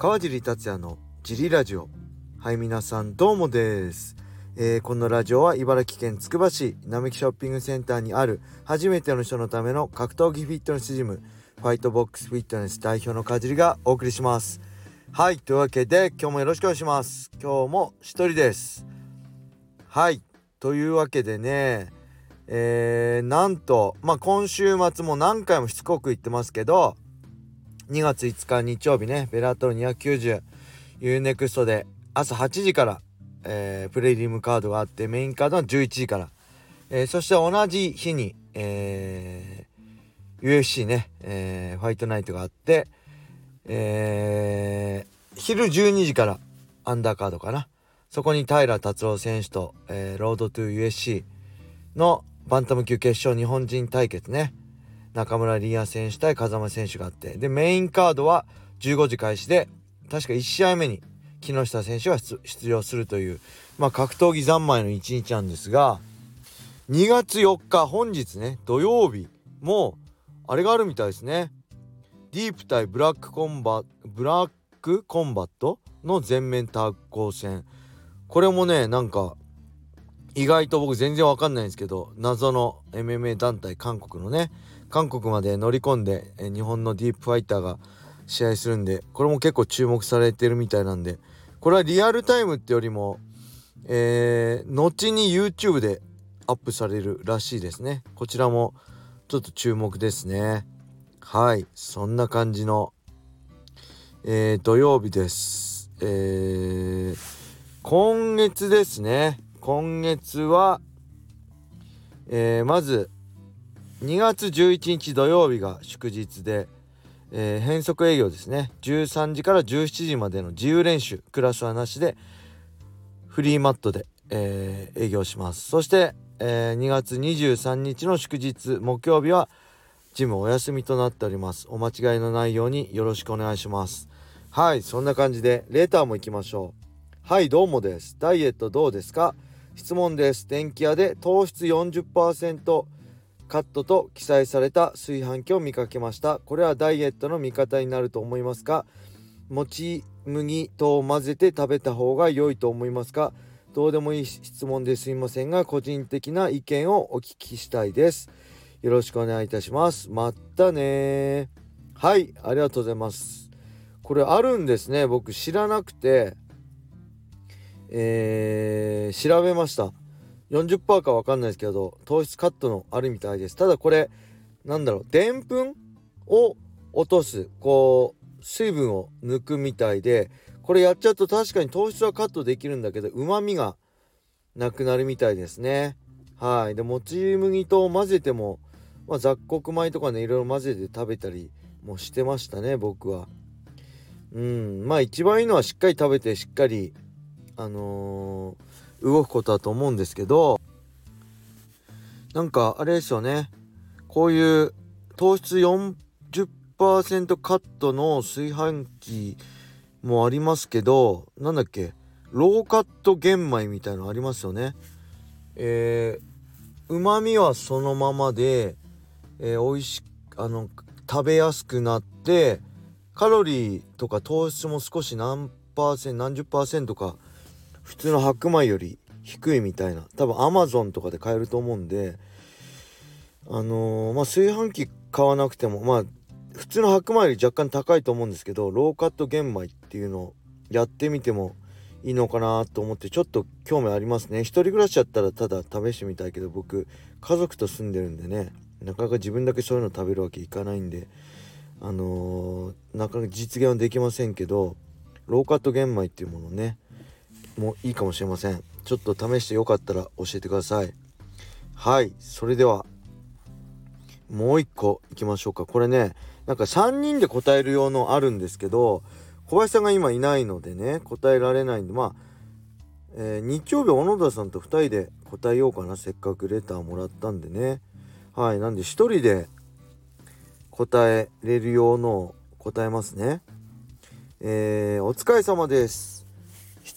川尻達也のジリラジオ。はい皆さんどうもです、えーこのラジオは茨城県つくば市並木ショッピングセンターにある初めての人のための格闘技フィットネスジムファイトボックスフィットネス代表の川尻がお送りします。はいというわけで今日もよろしくお願いします。今日も一人です。はいというわけでねえー、なんとまあ今週末も何回もしつこく言ってますけど2月5日日曜日ねベラトル 290UNEXT で朝8時から、えープレリムカードがあってメインカードは11時から、えーそして同じ日に、えー UFC ね、えーファイトナイトがあって、えー昼12時からアンダーカードかな。そこに平達郎選手と、えーロードトゥ USC のバンタム級決勝日本人対決ね。中村リア選手対風間選手があってでメインカードは15時開始で確か1試合目に木下選手が出場するという、まあ、格闘技三昧の一日なんですが2月4日本日ね土曜日もあれがあるみたいですね。 DEEP 対ブラックコンバブラックコンバットの全面タッグ戦。これもねなんか意外と僕全然わかんないんですけど謎の MMA 団体韓国のね韓国まで乗り込んでえ日本のディープファイターが試合するんでこれも結構注目されてるみたいなんでこれはリアルタイムってよりもえー、後に YouTube でアップされるらしいですね。こちらもちょっと注目ですね。はいそんな感じの、えー土曜日です。えー今月ですね。今月は、えーまず2月11日土曜日が祝日で、えー変則営業ですね。13時から17時までの自由練習クラスはなしでフリーマットで、えー営業します。そして、えー2月23日の祝日木曜日はジムお休みとなっております。お間違いのないようによろしくお願いします。はいそんな感じでレーターも行きましょう。はいどうもです。ダイエットどうですか？質問です。電気屋で糖質40%カットと記載された炊飯器を見かけました。これはダイエットの味方になると思いますか？もち麦と混ぜて食べた方が良いと思いますか？どうでもいい質問ですいませんが個人的な意見をお聞きしたいです。よろしくお願いいたします。またねはいありがとうございます。これあるんですね。僕知らなくて。えー調べました。40%か分かんないですけど糖質カットのあるみたいです。ただこれなんだろうでんぷんを落とすこう水分を抜くみたいでこれやっちゃうと確かに糖質はカットできるんだけどうまみがなくなるみたいですね。はい。でもち麦と混ぜても、まあ、雑穀米とかねいろいろ混ぜて食べたりもしてましたね僕は。うん。まあ一番いいのはしっかり食べてしっかりあのー動くことだと思うんですけどなんかあれですよね。こういう糖質40%カットの炊飯器もありますけどなんだっけ？ローカット玄米みたいのありますよね。えー、うまみはそのままで、えー、美味しあの食べやすくなってカロリーとか糖質も少し何パーセント何十パーセントか普通の白米より低いみたいな。多分アマゾンとかで買えると思うんであのーまあ炊飯器買わなくてもまあ普通の白米より若干高いと思うんですけどローカット玄米っていうのをやってみてもいいのかなと思ってちょっと興味ありますね。一人暮らしだったらただ試してみたいけど僕家族と住んでるんでねなかなか自分だけそういうの食べるわけいかないんであのーなかなか実現はできませんけどローカット玄米っていうものねもいいかもしれません。ちょっと試してよかったら教えてください。はいそれではもう一個いきましょうか。これねなんか3人で答える用のあるんですけど小林さんが今いないのでね答えられないんでまあ、えー日曜日小野田さんと2人で答えようかな。せっかくレターもらったんでね。はいなんで1人で答えれる用の答えますね。えーお疲れ様です。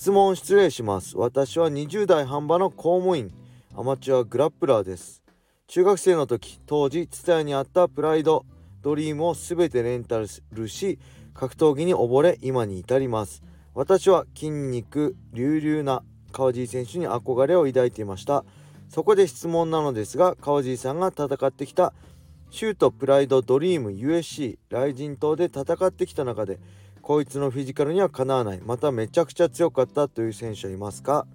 質問失礼します。私は20代半ばの公務員。アマチュアグラップラーです。中学生の時当時蔦屋にあったプライドドリームを全てレンタルし格闘技に溺れ今に至ります。私は筋肉隆々な川尻選手に憧れを抱いていました。そこで質問なのですが川尻さんが戦ってきたシュートプライドドリーム USC ライジン島で戦ってきた中でこいつのフィジカルにはかなわない。まためちゃくちゃ強かったという選手はいますか？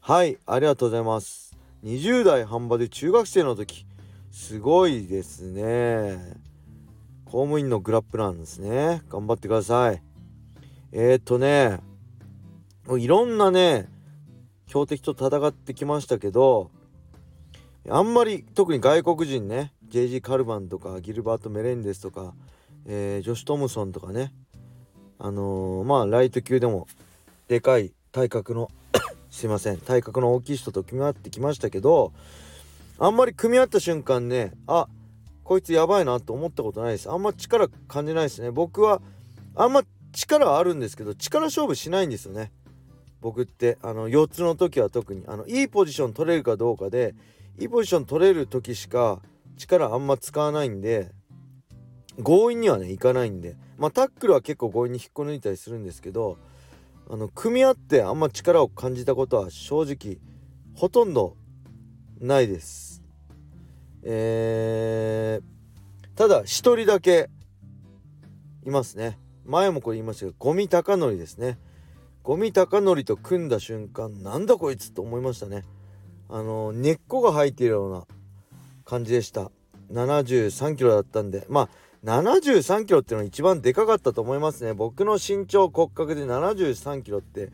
はいありがとうございます。20代半ばで中学生の時。すごいですね。公務員のグラップなんですね。頑張ってください。えー、っとねいろんなね標的と戦ってきましたけどあんまり特に外国人ね JG カルバンとかギルバート・メレンデスとか、えー、ジョシュ・トムソンとかねあのー、まあライト級でもでかい体格の すいません。体格の大きい人と組み合ってきましたけどあんまり組み合った瞬間ねあこいつやばいなと思ったことないです。あんま力感じないですね。僕はあんま力あるんですけど力勝負しないんですよね。僕ってあの4つの時は特にあのいいポジション取れるかどうかでいいポジション取れる時しか力あんま使わないんで強引にはねいかないんでまあタックルは結構強引に引っこ抜いたりするんですけどあの組み合ってあんま力を感じたことは正直ほとんどないです。えー、ただ一人だけいますね。前もこれ言いましたけどゴミ高則ですね。ゴミ高則と組んだ瞬間なんだこいつと思いましたね。あの根っこが生えているような感じでした73キロだったんでまあ73キロっていうのは一番でかかったと思いますね。僕の身長骨格で73キロって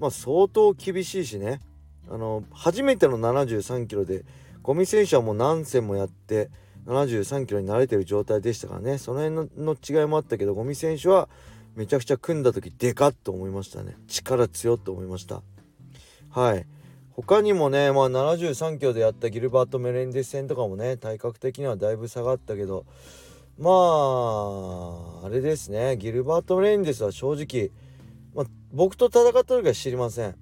まあ相当厳しいしね。あの初めての73キロでゴミ選手はもう何戦もやって73キロに慣れてる状態でしたからね。その辺の違いもあったけどゴミ選手はめちゃくちゃ組んだ時でかっと思いましたね。力強っと思いました。はい。他にもね、まあ、73キロでやったギルバート・メレンデス戦とかもね体格的にはだいぶ下がったけどまああれですね。ギルバート・メレンデスは正直、まあ、僕と戦った時は知りません。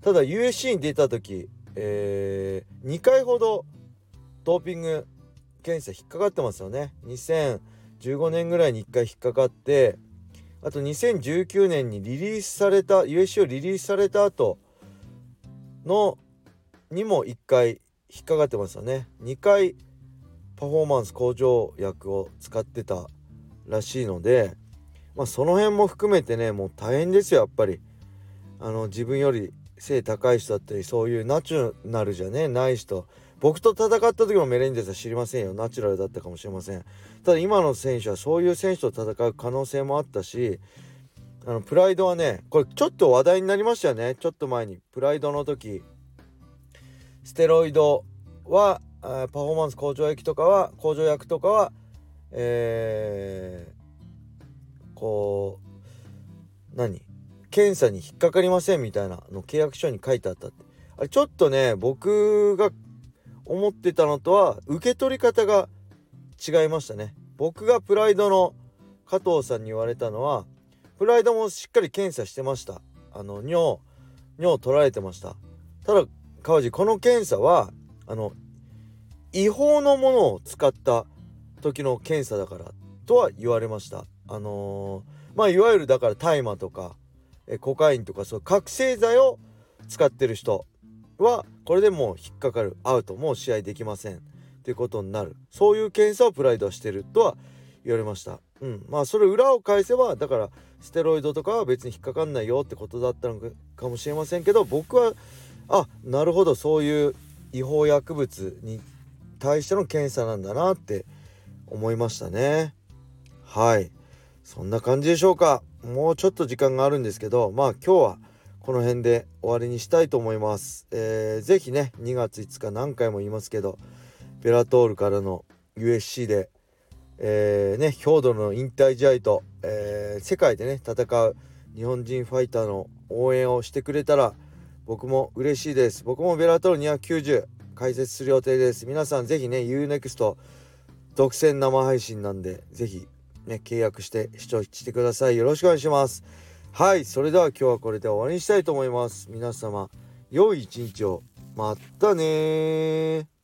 ただ USC に出た時、えー、2回ほどドーピング検査引っかかってますよね。2015年ぐらいに1回引っかかってあと2019年にリリースされた USC をリリースされた後のにも1回引っかかってますよね。2回パフォーマンス向上薬を使ってたらしいのでまあその辺も含めてねもう大変ですよやっぱり。あの自分より背高い人だったりそういうナチュラルじゃねない人。僕と戦った時のメレンデスは知りませんよ。ナチュラルだったかもしれません。ただ今の選手はそういう選手と戦う可能性もあったしあのプライドはねこれちょっと話題になりましたよね。ちょっと前に。プライドの時。ステロイドはパフォーマンス向上薬とかは向上薬とかはえー、こう何？検査に引っかかりませんみたいなの契約書に書いてあったって。あれちょっとね僕が思ってたのとは受け取り方が違いましたね。僕がプライドの加藤さんに言われたのはプライドもしっかり検査してました。あの尿尿取られてました。ただ川地この検査はあの違法のものを使った時の検査だからとは言われました。あのー、まあいわゆるだから大麻とかえコカインとかそう覚醒剤を使ってる人はこれでもう引っかかるアウトもう試合できません。っていうことになる。そういう検査をプライドはしてるとは言われました。うん。まあそれ裏を返せばだからステロイドとかは別に引っかかんないよってことだったのかもしれませんけど僕はあなるほど。そういう違法薬物に対しての検査なんだなって思いましたね。はい。そんな感じでしょうか。もうちょっと時間があるんですけどまあ今日はこの辺で終わりにしたいと思います、えー、ぜひね2月5日何回も言いますけどベラトールからの USC でえー、ね、兵ドの引退試合と、えー、世界でね、戦う日本人ファイターの応援をしてくれたら、僕も嬉しいです。僕もベラトール290解説する予定です。皆さんぜひね、UNEXT 独占生配信なんで、ぜひね、契約して視聴してください。よろしくお願いします。はい、それでは今日はこれで終わりにしたいと思います。皆様、良い一日を。またね